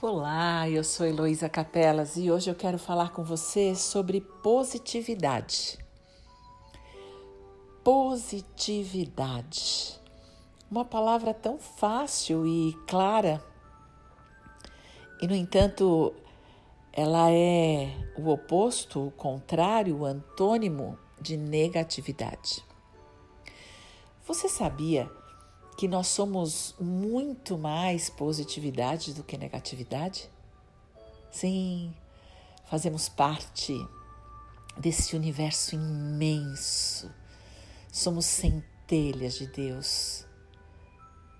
Olá, eu sou Heloísa Capelas e hoje eu quero falar com você sobre positividade. Positividade. Uma palavra tão fácil e clara, e no entanto, ela é o oposto, o contrário, o antônimo de negatividade. Você sabia que nós somos muito mais positividade do que negatividade? Sim, fazemos parte desse universo imenso. Somos centelhas de Deus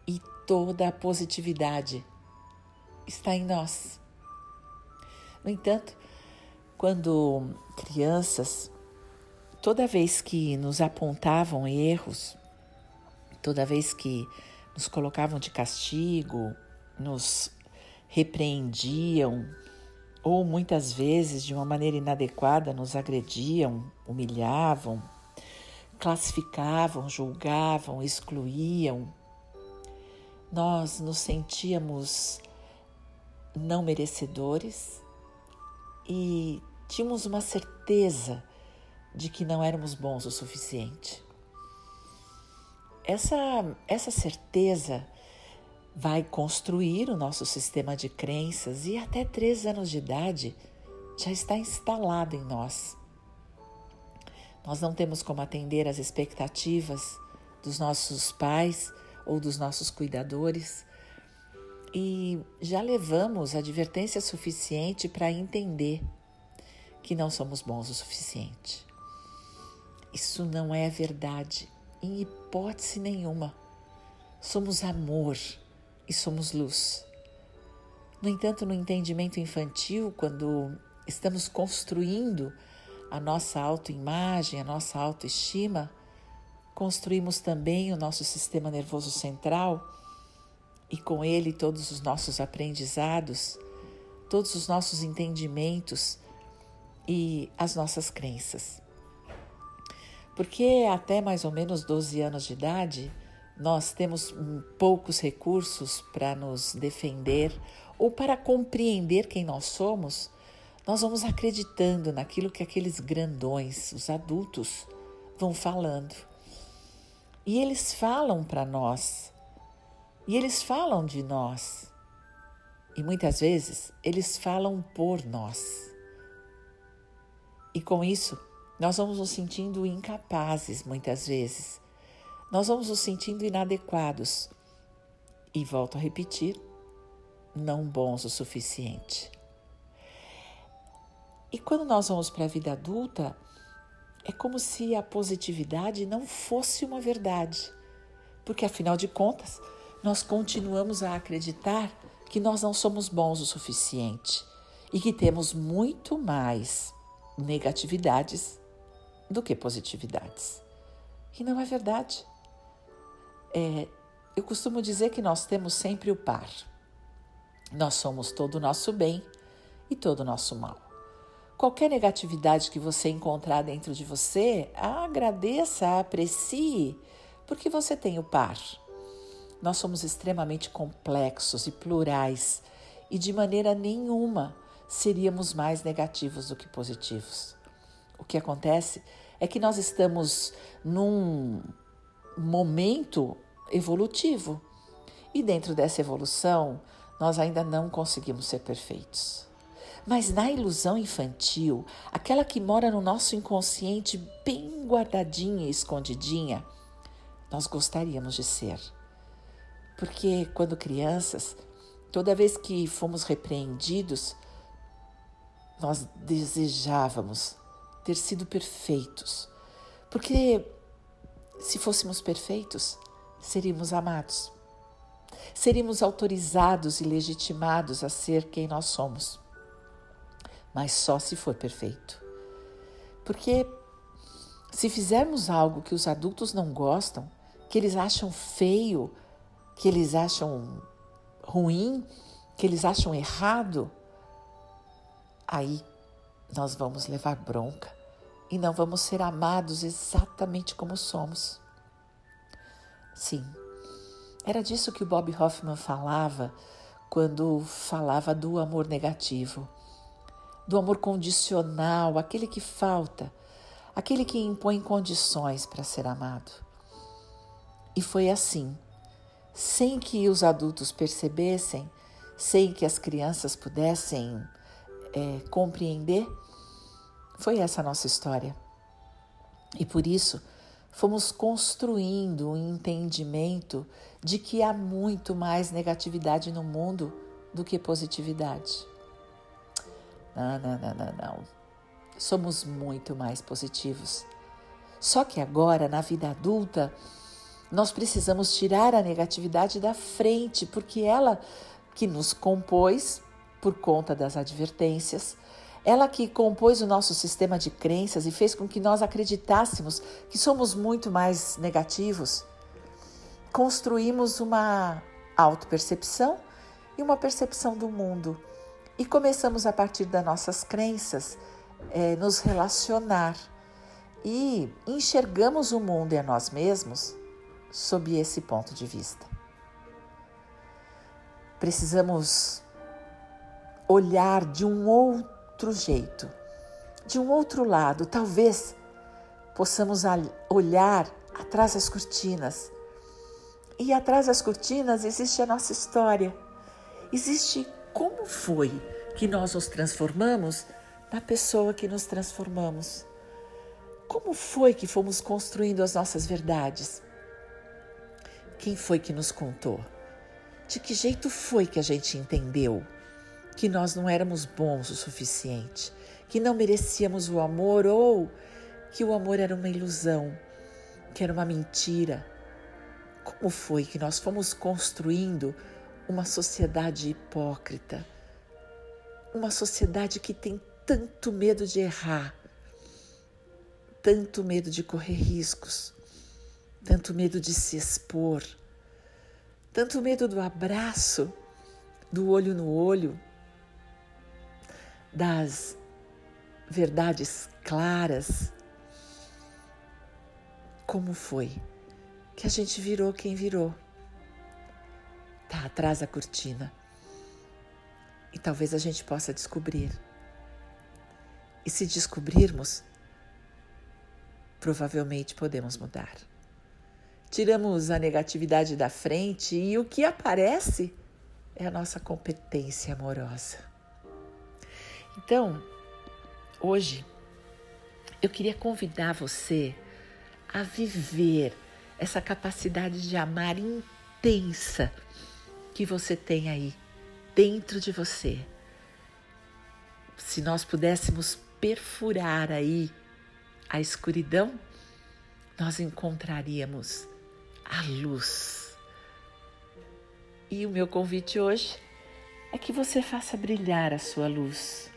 e toda a positividade está em nós. No entanto, quando crianças, toda vez que nos apontavam erros, toda vez que nos colocavam de castigo, nos repreendiam ou muitas vezes de uma maneira inadequada nos agrediam, humilhavam, classificavam, julgavam, excluíam, nós nos sentíamos não merecedores e tínhamos uma certeza de que não éramos bons o suficiente. Essa, essa certeza vai construir o nosso sistema de crenças e até três anos de idade já está instalado em nós. Nós não temos como atender às expectativas dos nossos pais ou dos nossos cuidadores e já levamos advertência suficiente para entender que não somos bons o suficiente. Isso não é verdade em hipótese nenhuma. Somos amor e somos luz. No entanto, no entendimento infantil, quando estamos construindo a nossa autoimagem, a nossa autoestima, construímos também o nosso sistema nervoso central e com ele todos os nossos aprendizados, todos os nossos entendimentos e as nossas crenças. Porque até mais ou menos 12 anos de idade, nós temos poucos recursos para nos defender ou para compreender quem nós somos, nós vamos acreditando naquilo que aqueles grandões, os adultos, vão falando. E eles falam para nós, e eles falam de nós, e muitas vezes eles falam por nós. E com isso, nós vamos nos sentindo incapazes muitas vezes. Nós vamos nos sentindo inadequados. E volto a repetir, não bons o suficiente. E quando nós vamos para a vida adulta, é como se a positividade não fosse uma verdade. Porque afinal de contas, nós continuamos a acreditar que nós não somos bons o suficiente e que temos muito mais negatividades do que positividades. E não é verdade. É, eu costumo dizer que nós temos sempre o par. Nós somos todo o nosso bem e todo o nosso mal. Qualquer negatividade que você encontrar dentro de você, agradeça, aprecie, porque você tem o par. Nós somos extremamente complexos e plurais e de maneira nenhuma seríamos mais negativos do que positivos. O que acontece é que nós estamos num momento evolutivo e dentro dessa evolução nós ainda não conseguimos ser perfeitos. Mas na ilusão infantil, aquela que mora no nosso inconsciente bem guardadinha e escondidinha, nós gostaríamos de ser. Porque quando crianças, toda vez que fomos repreendidos, nós desejávamos ter sido perfeitos. Porque se fôssemos perfeitos, seríamos amados. Seríamos autorizados e legitimados a ser quem nós somos. Mas só se for perfeito. Porque se fizermos algo que os adultos não gostam, que eles acham feio, que eles acham ruim, que eles acham errado, aí nós vamos levar bronca e não vamos ser amados exatamente como somos. Sim, era disso que o Bob Hoffman falava quando falava do amor negativo, do amor condicional, aquele que falta, aquele que impõe condições para ser amado. E foi assim, sem que os adultos percebessem, sem que as crianças pudessem é, compreender, foi essa a nossa história. E por isso, fomos construindo um entendimento de que há muito mais negatividade no mundo do que positividade. Não, não, não, não, não. Somos muito mais positivos. Só que agora, na vida adulta, nós precisamos tirar a negatividade da frente, porque ela que nos compôs por conta das advertências, ela que compôs o nosso sistema de crenças e fez com que nós acreditássemos que somos muito mais negativos, construímos uma autopercepção e uma percepção do mundo. E começamos a partir das nossas crenças é, nos relacionar e enxergamos o mundo e a nós mesmos sob esse ponto de vista. Precisamos olhar de um outro jeito, de um outro lado. Talvez possamos olhar atrás das cortinas. E atrás das cortinas existe a nossa história. Existe como foi que nós nos transformamos na pessoa que nos transformamos. Como foi que fomos construindo as nossas verdades? Quem foi que nos contou? De que jeito foi que a gente entendeu? Que nós não éramos bons o suficiente, que não merecíamos o amor ou que o amor era uma ilusão, que era uma mentira. Como foi que nós fomos construindo uma sociedade hipócrita? Uma sociedade que tem tanto medo de errar, tanto medo de correr riscos, tanto medo de se expor, tanto medo do abraço, do olho no olho, das verdades claras. Como foi que a gente virou quem virou? Tá atrás da cortina. E talvez a gente possa descobrir. E se descobrirmos, provavelmente podemos mudar. Tiramos a negatividade da frente e o que aparece é a nossa competência amorosa. Então, hoje, eu queria convidar você a viver essa capacidade de amar intensa que você tem aí dentro de você. Se nós pudéssemos perfurar aí a escuridão, nós encontraríamos a luz. E o meu convite hoje é que você faça brilhar a sua luz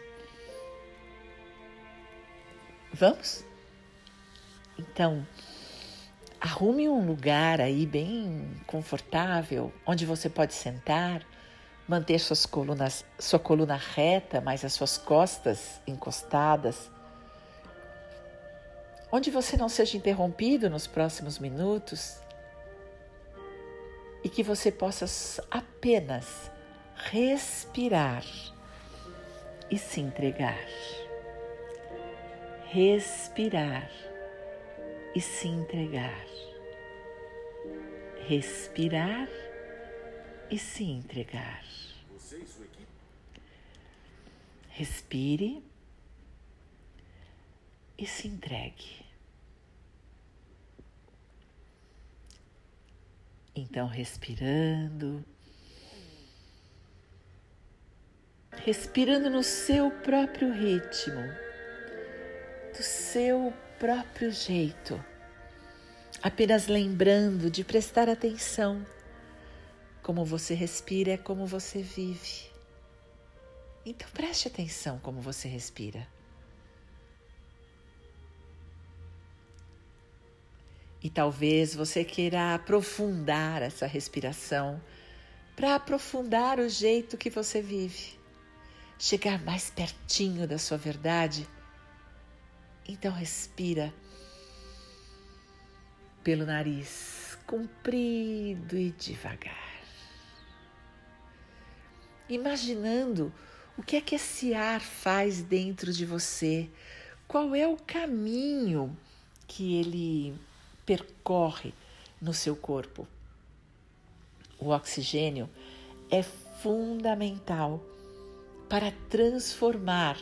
Vamos? Então, arrume um lugar aí bem confortável, onde você pode sentar, manter suas colunas, sua coluna reta, mas as suas costas encostadas, onde você não seja interrompido nos próximos minutos. E que você possa apenas respirar e se entregar respirar e se entregar. Respirar e se entregar. Respire e se entregue. Então, respirando, respirando no seu próprio ritmo do seu próprio jeito, apenas lembrando de prestar atenção. Como você respira é como você vive. Então preste atenção como você respira. E talvez você queira aprofundar essa respiração para aprofundar o jeito que você vive, chegar mais pertinho da sua verdade então respira pelo nariz, comprido e devagar. imaginando o que é que esse ar faz dentro de você, qual é o caminho que ele percorre no seu corpo. O oxigênio é fundamental para transformar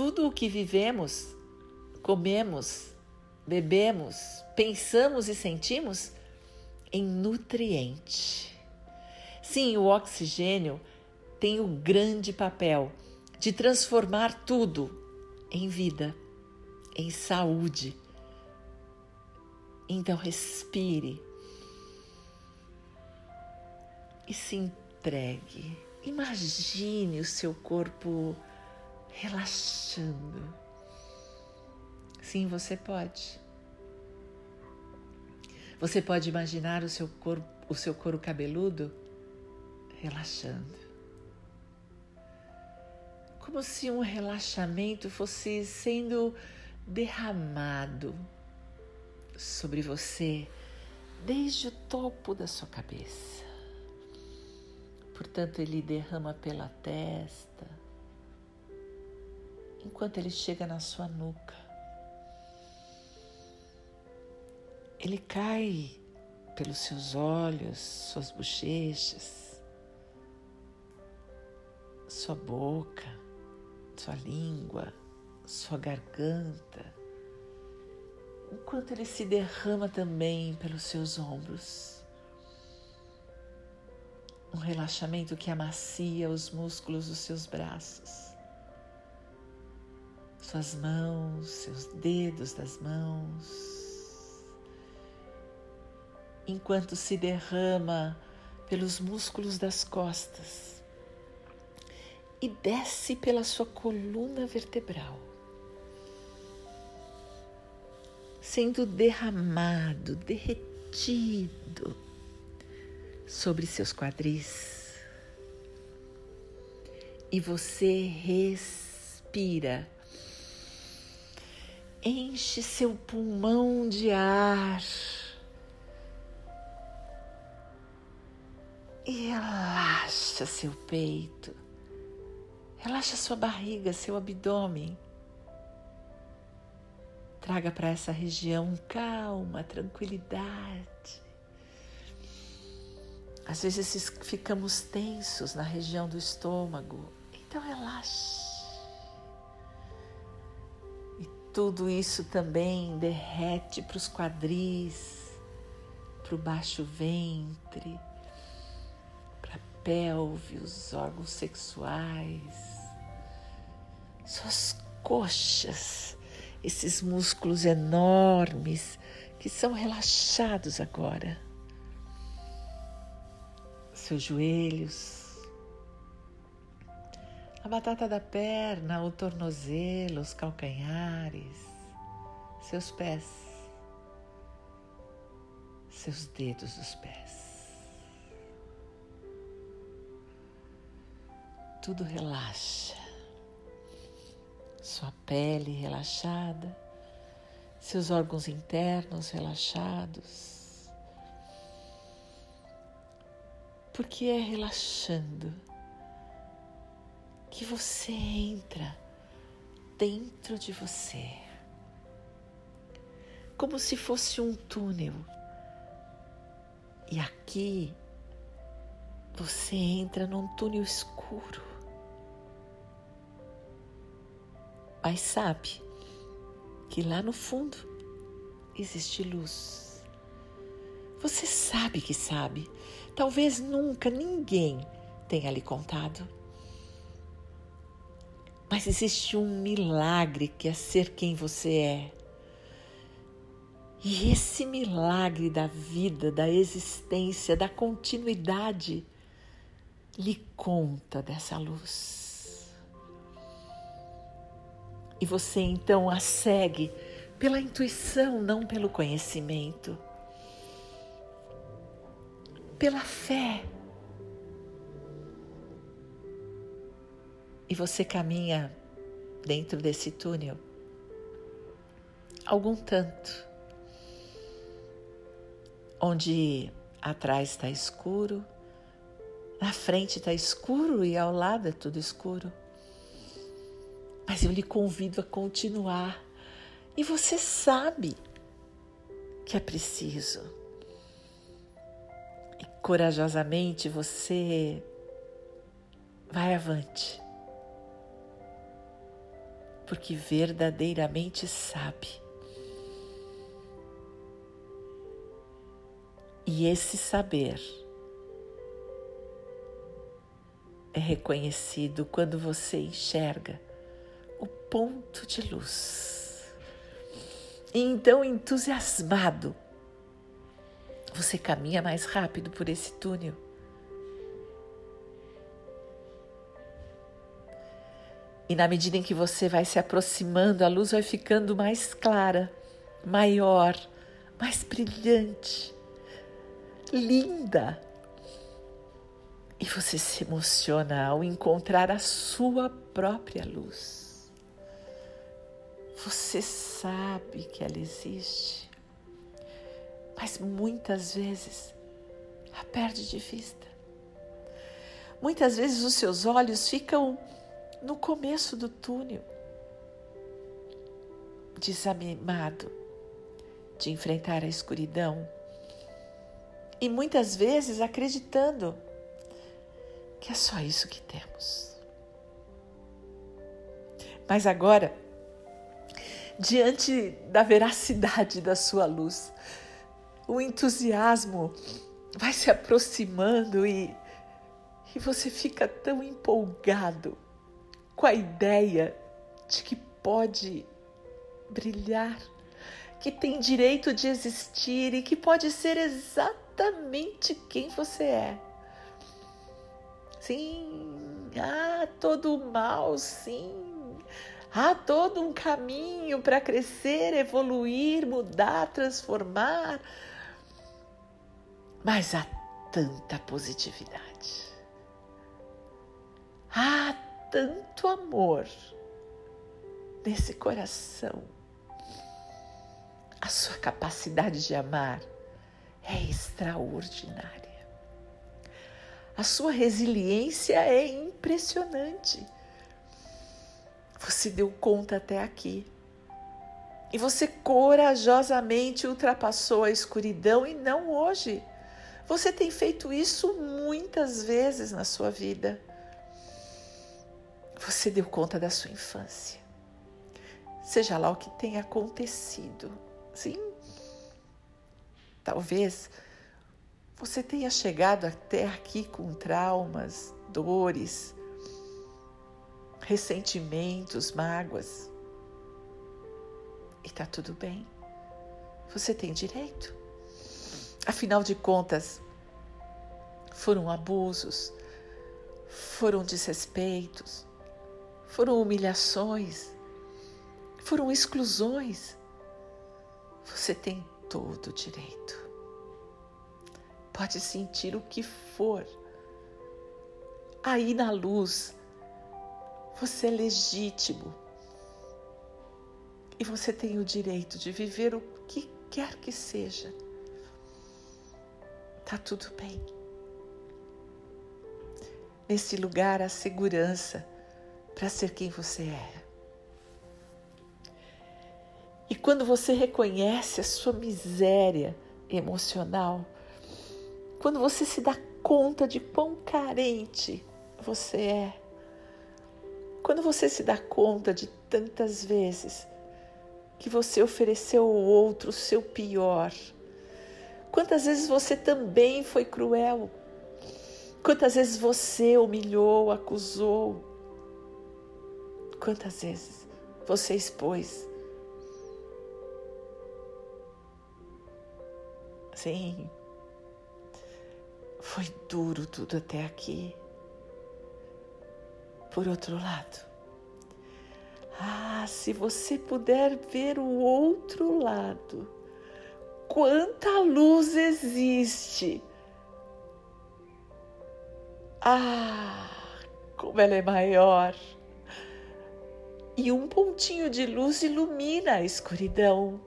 tudo o que vivemos, comemos, bebemos, pensamos e sentimos em nutriente. Sim, o oxigênio tem o grande papel de transformar tudo em vida, em saúde. Então respire e se entregue. Imagine o seu corpo relaxando. Sim, você pode. Você pode imaginar o seu corpo, o seu couro cabeludo relaxando. Como se um relaxamento fosse sendo derramado sobre você desde o topo da sua cabeça. Portanto, ele derrama pela testa, enquanto ele chega na sua nuca. Ele cai pelos seus olhos, suas bochechas, sua boca, sua língua, sua garganta, enquanto ele se derrama também pelos seus ombros. Um relaxamento que amacia os músculos dos seus braços, suas mãos, seus dedos das mãos enquanto se derrama pelos músculos das costas e desce pela sua coluna vertebral, sendo derramado, derretido sobre seus quadris. E você respira, enche seu pulmão de ar e relaxa seu peito, relaxa sua barriga, seu abdômen. Traga para essa região calma, tranquilidade. Às vezes ficamos tensos na região do estômago, então relaxe. Tudo isso também derrete para os quadris, para o baixo ventre pelve, os órgãos sexuais, suas coxas, esses músculos enormes que são relaxados agora, seus joelhos, a batata da perna, o tornozelo, os calcanhares, seus pés, seus dedos dos pés. tudo relaxa. Sua pele relaxada, seus órgãos internos relaxados. Porque é relaxando que você entra dentro de você, como se fosse um túnel. E aqui você entra num túnel escuro. Mas sabe que lá no fundo existe luz. Você sabe que sabe. Talvez nunca ninguém tenha lhe contado. Mas existe um milagre que é ser quem você é. E esse milagre da vida, da existência, da continuidade, lhe conta dessa luz. E você então a segue pela intuição, não pelo conhecimento. Pela fé. E você caminha dentro desse túnel algum tanto, onde atrás está escuro Na frente está escuro e ao lado é tudo escuro. Mas eu lhe convido a continuar. E você sabe que é preciso. E corajosamente você vai avante. Porque verdadeiramente sabe. E esse saber é reconhecido quando você enxerga o ponto de luz. E então, entusiasmado, você caminha mais rápido por esse túnel. E na medida em que você vai se aproximando, a luz vai ficando mais clara, maior, mais brilhante, linda. E você se emociona ao encontrar a sua própria luz. Você sabe que ela existe, mas muitas vezes a perde de vista. Muitas vezes os seus olhos ficam no começo do túnel, desanimado de enfrentar a escuridão e muitas vezes acreditando que é só isso que temos. Mas agora, diante da veracidade da sua luz, o entusiasmo vai se aproximando e, e você fica tão empolgado com a ideia de que pode brilhar, que tem direito de existir e que pode ser exatamente quem você é sim, há todo o mal, sim. Há todo um caminho para crescer, evoluir, mudar, transformar. Mas há tanta positividade. Há tanto amor nesse coração. A sua capacidade de amar é extraordinária. A sua resiliência é impressionante. Você deu conta até aqui. E você corajosamente ultrapassou a escuridão e não hoje. Você tem feito isso muitas vezes na sua vida. Você deu conta da sua infância. Seja lá o que tenha acontecido. Sim. Talvez você tenha chegado até aqui com traumas, dores, ressentimentos, mágoas. E está tudo bem. Você tem direito. Afinal de contas, foram abusos, foram desrespeitos, foram humilhações, foram exclusões. Você tem todo o direito pode sentir o que for. Aí na luz, você é legítimo e você tem o direito de viver o que quer que seja. Tá tudo bem. Nesse lugar há segurança para ser quem você é. E quando você reconhece a sua miséria emocional, quando você se dá conta de quão carente você é, quando você se dá conta de tantas vezes que você ofereceu ao outro o seu pior, quantas vezes você também foi cruel, quantas vezes você humilhou, acusou, quantas vezes você expôs. Sim, foi duro tudo até aqui. Por outro lado, ah, se você puder ver o outro lado, quanta luz existe. Ah, como ela é maior. E um pontinho de luz ilumina a escuridão.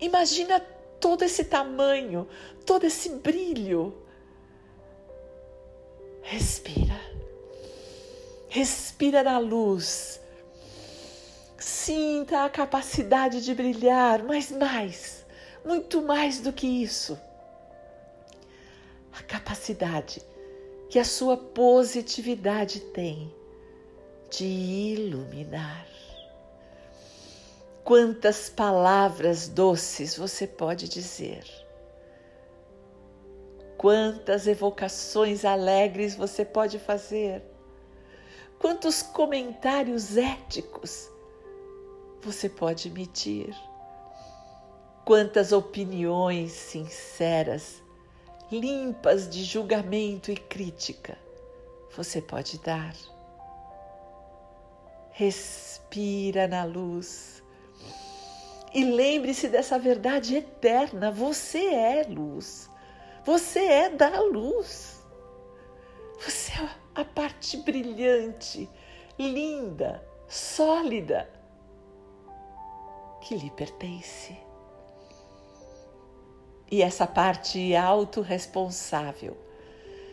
Imagina todo esse tamanho, todo esse brilho Respira. Respira na luz. Sinta a capacidade de brilhar, mas mais, muito mais do que isso. A capacidade que a sua positividade tem de iluminar. Quantas palavras doces você pode dizer? Quantas evocações alegres você pode fazer? Quantos comentários éticos você pode emitir? Quantas opiniões sinceras, limpas de julgamento e crítica você pode dar? Respira na luz e lembre-se dessa verdade eterna: você é luz, você é da luz, você é a parte brilhante, linda, sólida que lhe pertence. E essa parte autorresponsável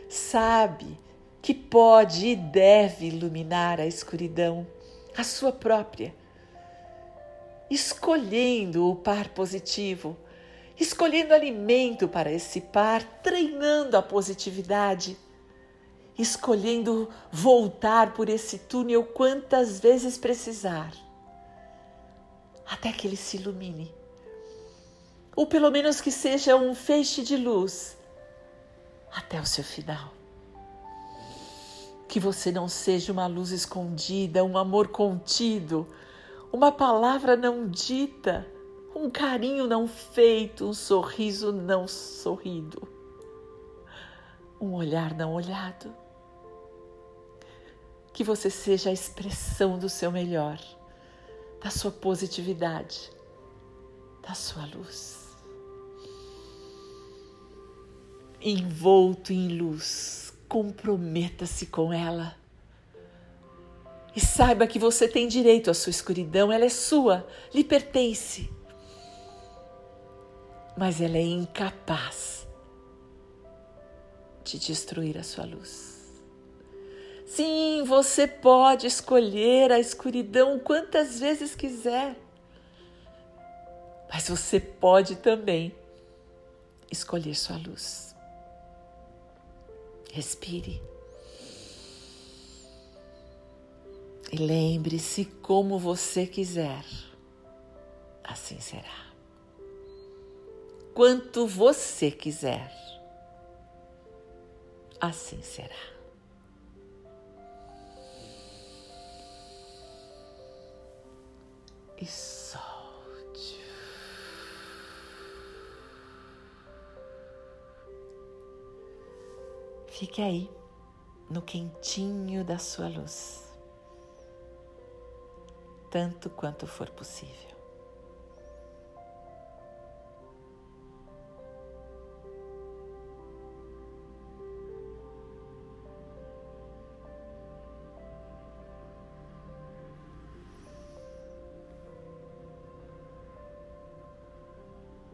sabe que pode e deve iluminar a escuridão, a sua própria, escolhendo o par positivo, escolhendo alimento para esse par, treinando a positividade, escolhendo voltar por esse túnel quantas vezes precisar até que ele se ilumine. Ou pelo menos que seja um feixe de luz até o seu final. Que você não seja uma luz escondida, um amor contido, uma palavra não dita, um carinho não feito, um sorriso não sorrido, um olhar não olhado. Que você seja a expressão do seu melhor da sua positividade, da sua luz. Envolto em luz, comprometa-se com ela. E saiba que você tem direito à sua escuridão, ela é sua, lhe pertence. Mas ela é incapaz de destruir a sua luz. Sim, você pode escolher a escuridão quantas vezes quiser. Mas você pode também escolher sua luz. Respire. E lembre-se como você quiser, assim será. Quanto você quiser, assim será. e solte. Fique aí, no quentinho da sua luz, tanto quanto for possível.